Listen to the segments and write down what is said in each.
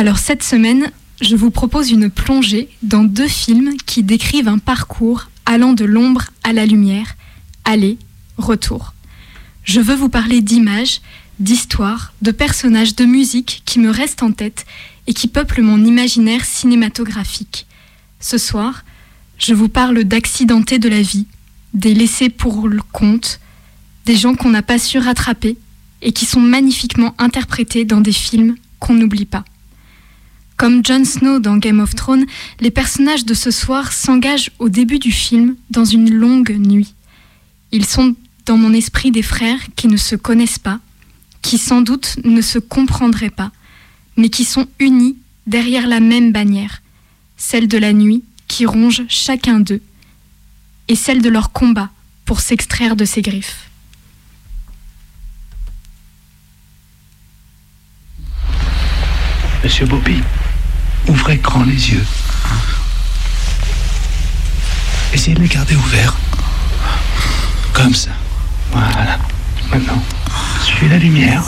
Alors cette semaine, je vous propose une plongée dans deux films qui décrivent un parcours allant de l'ombre à la lumière, aller, retour. Je veux vous parler d'images, d'histoires, de personnages, de musique qui me restent en tête et qui peuplent mon imaginaire cinématographique. Ce soir, je vous parle d'accidentés de la vie, des laissés pour le compte, des gens qu'on n'a pas su rattraper et qui sont magnifiquement interprétés dans des films qu'on n'oublie pas. Comme Jon Snow dans Game of Thrones, les personnages de ce soir s'engagent au début du film dans une longue nuit. Ils sont dans mon esprit des frères qui ne se connaissent pas, qui sans doute ne se comprendraient pas, mais qui sont unis derrière la même bannière, celle de la nuit qui ronge chacun d'eux, et celle de leur combat pour s'extraire de ses griffes. Monsieur Bobby, ouvrez grand les yeux. Essayez de les garder ouverts. Comme ça. Voilà. Maintenant, suivez la lumière.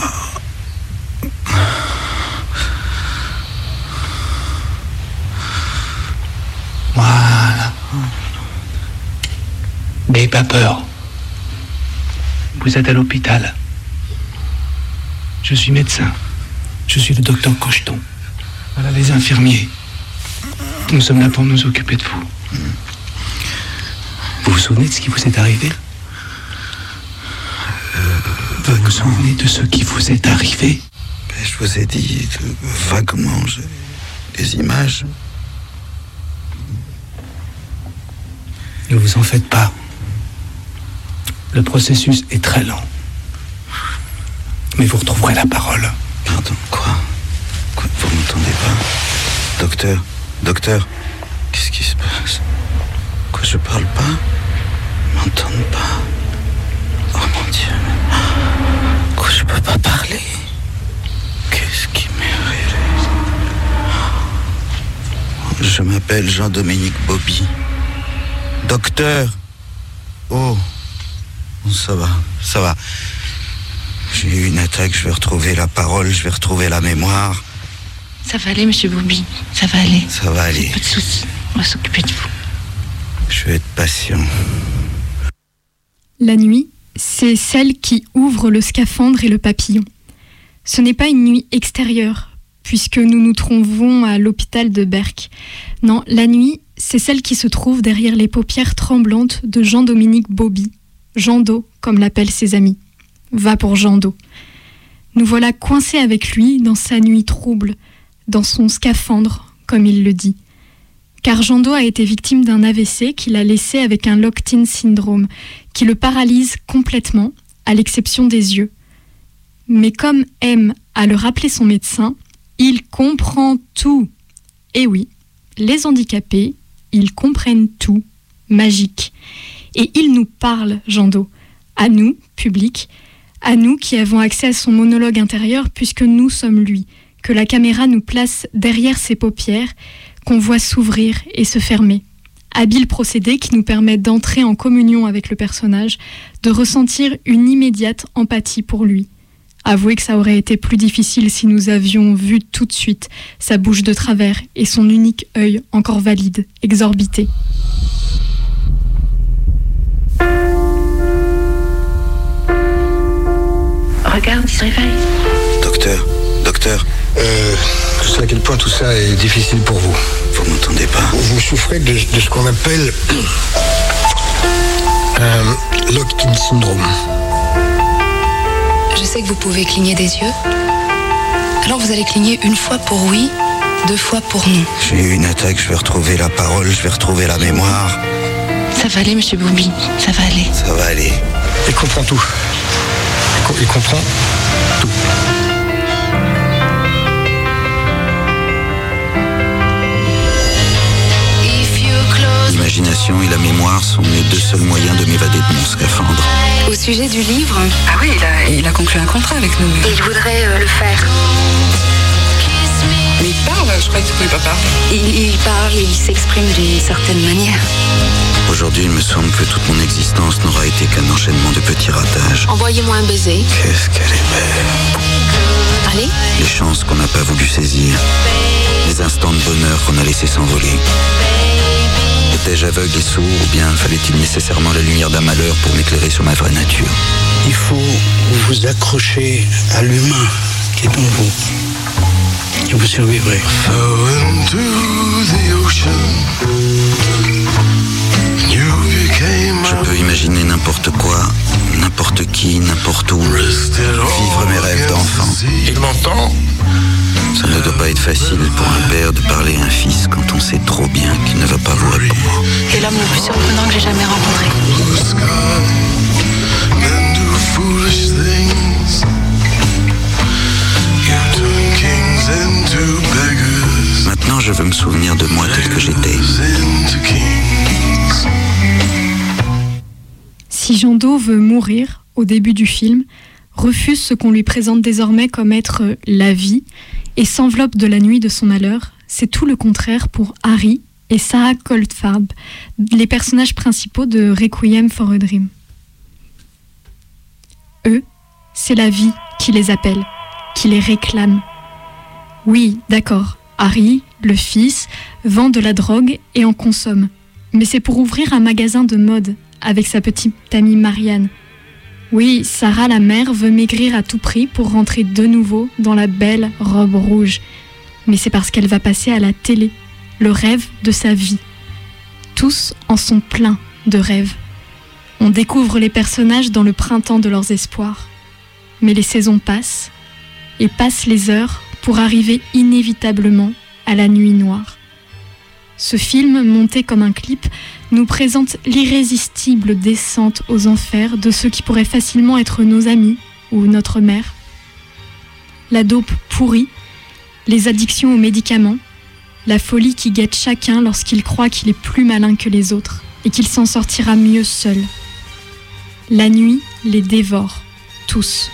Voilà. N'ayez pas peur. Vous êtes à l'hôpital. Je suis médecin. Je suis le docteur Cocheton. Voilà les infirmiers. Nous sommes là pour nous occuper de vous. Vous vous souvenez de ce qui vous est arrivé? Vous vous souvenez de ce qui vous est arrivé? Ben, Je vous ai dit euh, vaguement j'ai des images. Ne vous en faites pas. Le processus est très lent. Mais vous retrouverez la parole. Pardon, quoi? Pas Docteur Docteur Qu'est-ce qui se passe? Quoi, je parle pas? M'entendent pas? Oh mon Dieu. Quoi, je peux pas parler? Qu'est-ce qui m'est arrivé? Je m'appelle Jean-Dominique Bobby. Docteur Oh Ça va, ça va. J'ai eu une attaque, je vais retrouver la parole, je vais retrouver la mémoire. Ça va aller, monsieur Bobby. Ça va aller. Ça va aller. Pas de soucis. On va s'occuper de vous. Je vais être patient. La nuit, c'est celle qui ouvre le scaphandre et le papillon. Ce n'est pas une nuit extérieure, puisque nous nous trouvons à l'hôpital de Berck. Non, la nuit, c'est celle qui se trouve derrière les paupières tremblantes de Jean-Dominique Bobby, Jean Do, comme l'appellent ses amis. Va pour Jean Do. Nous voilà coincés avec lui dans sa nuit trouble, dans son scaphandre, comme il le dit. Car Jean Do a été victime d'un AVC qu'il a laissé avec un locked-in syndrome, qui le paralyse complètement, à l'exception des yeux. Mais comme aime à le rappeler son médecin, il comprend tout. Et oui, les handicapés, ils comprennent tout, magique. Et il nous parle, Jean Do, à nous, public, à nous qui avons accès à son monologue intérieur puisque nous sommes lui, que la caméra nous place derrière ses paupières, qu'on voit s'ouvrir et se fermer. Habile procédé qui nous permet d'entrer en communion avec le personnage, de ressentir une immédiate empathie pour lui. Avouez que ça aurait été plus difficile si nous avions vu tout de suite sa bouche de travers et son unique œil encore valide, exorbité. Regarde, il se réveille. Docteur, docteur, Euh, je sais à quel point tout ça est difficile pour vous. vous m'entendez pas Vous souffrez de, de ce qu'on appelle un locked-in syndrome. Je sais que vous pouvez cligner des yeux. Alors vous allez cligner une fois pour oui, deux fois pour non. J'ai eu une attaque, je vais retrouver la parole, je vais retrouver la mémoire. Ça va aller, monsieur Bobby. Ça va aller. Ça va aller. Il comprend tout. Il comprend tout. L'imagination et la mémoire sont mes deux seuls moyens de m'évader de mon scaphandre. Au sujet du livre, Ah oui, il a, il a conclu un contrat avec nous. il voudrait euh, le faire. Mais il parle, je que tu pouvais pas parler. Il, il parle, il s'exprime d'une certaine manière. Aujourd'hui, il me semble que toute mon existence n'aura été qu'un enchaînement de petits ratages. Envoyez-moi un baiser. Qu'est-ce qu'elle est belle. Allez. Les chances qu'on n'a pas voulu saisir. qu'on a laissé s'envoler. Étais-je aveugle et sourd ou bien fallait-il nécessairement la lumière d'un malheur pour m'éclairer sur ma vraie nature Il faut vous accrocher à l'humain qui est en vous. Et vous survivrez. Je peux imaginer n'importe quoi, n'importe qui, n'importe où. Vivre mes rêves d'enfant. Il m'entend? Ça ne doit pas être facile pour un père de parler à un fils quand on sait trop bien qu'il ne va pas vous répondre. T'es l'homme le plus surprenant que j'ai jamais rencontré. Maintenant, je veux me souvenir de moi tel que j'étais. Si Jean Do veut mourir au début du film, refuse ce qu'on lui présente désormais comme être la vie et s'enveloppe de la nuit de son malheur, c'est tout le contraire pour Harry et Sarah Goldfarb, les personnages principaux de Requiem for a Dream. Eux, c'est la vie qui les appelle, qui les réclame. Oui, d'accord, Harry, le fils, vend de la drogue et en consomme. Mais c'est pour ouvrir un magasin de mode avec sa petite amie Marianne. Oui, Sarah la mère veut maigrir à tout prix pour rentrer de nouveau dans la belle robe rouge. Mais c'est parce qu'elle va passer à la télé, le rêve de sa vie. Tous en sont pleins de rêves. On découvre les personnages dans le printemps de leurs espoirs. Mais les saisons passent, et passent les heures pour arriver inévitablement à la nuit noire. Ce film, monté comme un clip, nous présente l'irrésistible descente aux enfers de ceux qui pourraient facilement être nos amis ou notre mère. La dope pourrie, les addictions aux médicaments, la folie qui guette chacun lorsqu'il croit qu'il est plus malin que les autres et qu'il s'en sortira mieux seul. La nuit les dévore, tous.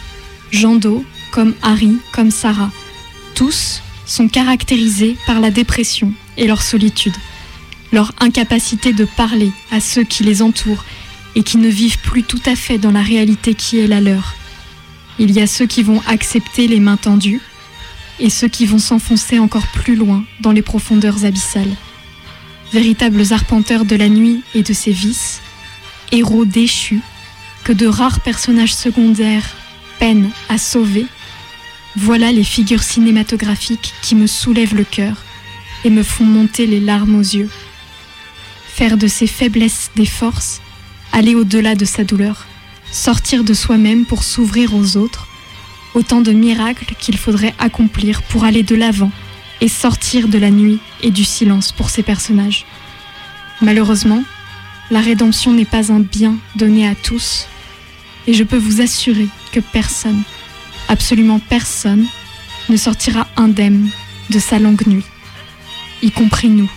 Jean Do, comme Harry, comme Sarah. Tous sont caractérisés par la dépression et leur solitude, leur incapacité de parler à ceux qui les entourent et qui ne vivent plus tout à fait dans la réalité qui est la leur. Il y a ceux qui vont accepter les mains tendues et ceux qui vont s'enfoncer encore plus loin dans les profondeurs abyssales. Véritables arpenteurs de la nuit et de ses vices, héros déchus, que de rares personnages secondaires peinent à sauver, voilà les figures cinématographiques qui me soulèvent le cœur et me font monter les larmes aux yeux. Faire de ses faiblesses des forces, aller au-delà de sa douleur, sortir de soi-même pour s'ouvrir aux autres, autant de miracles qu'il faudrait accomplir pour aller de l'avant et sortir de la nuit et du silence pour ces personnages. Malheureusement, la rédemption n'est pas un bien donné à tous, et je peux vous assurer que personne, absolument personne, ne sortira indemne de sa longue nuit, y compris nous.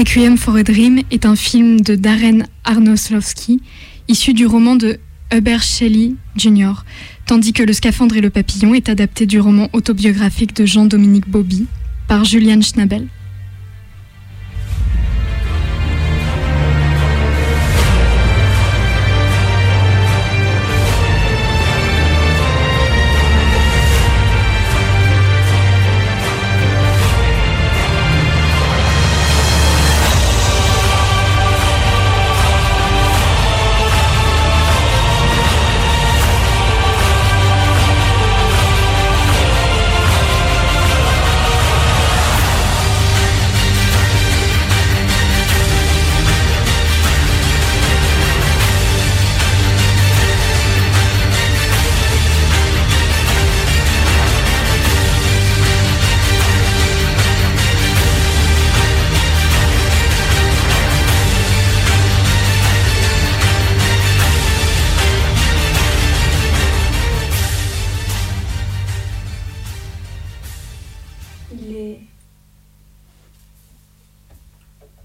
Requiem for a Dream est un film de Darren Aronofsky, issu du roman de Hubert Shelley Jr., tandis que Le Scaphandre et le Papillon est adapté du roman autobiographique de Jean-Dominique Bobby par Julian Schnabel.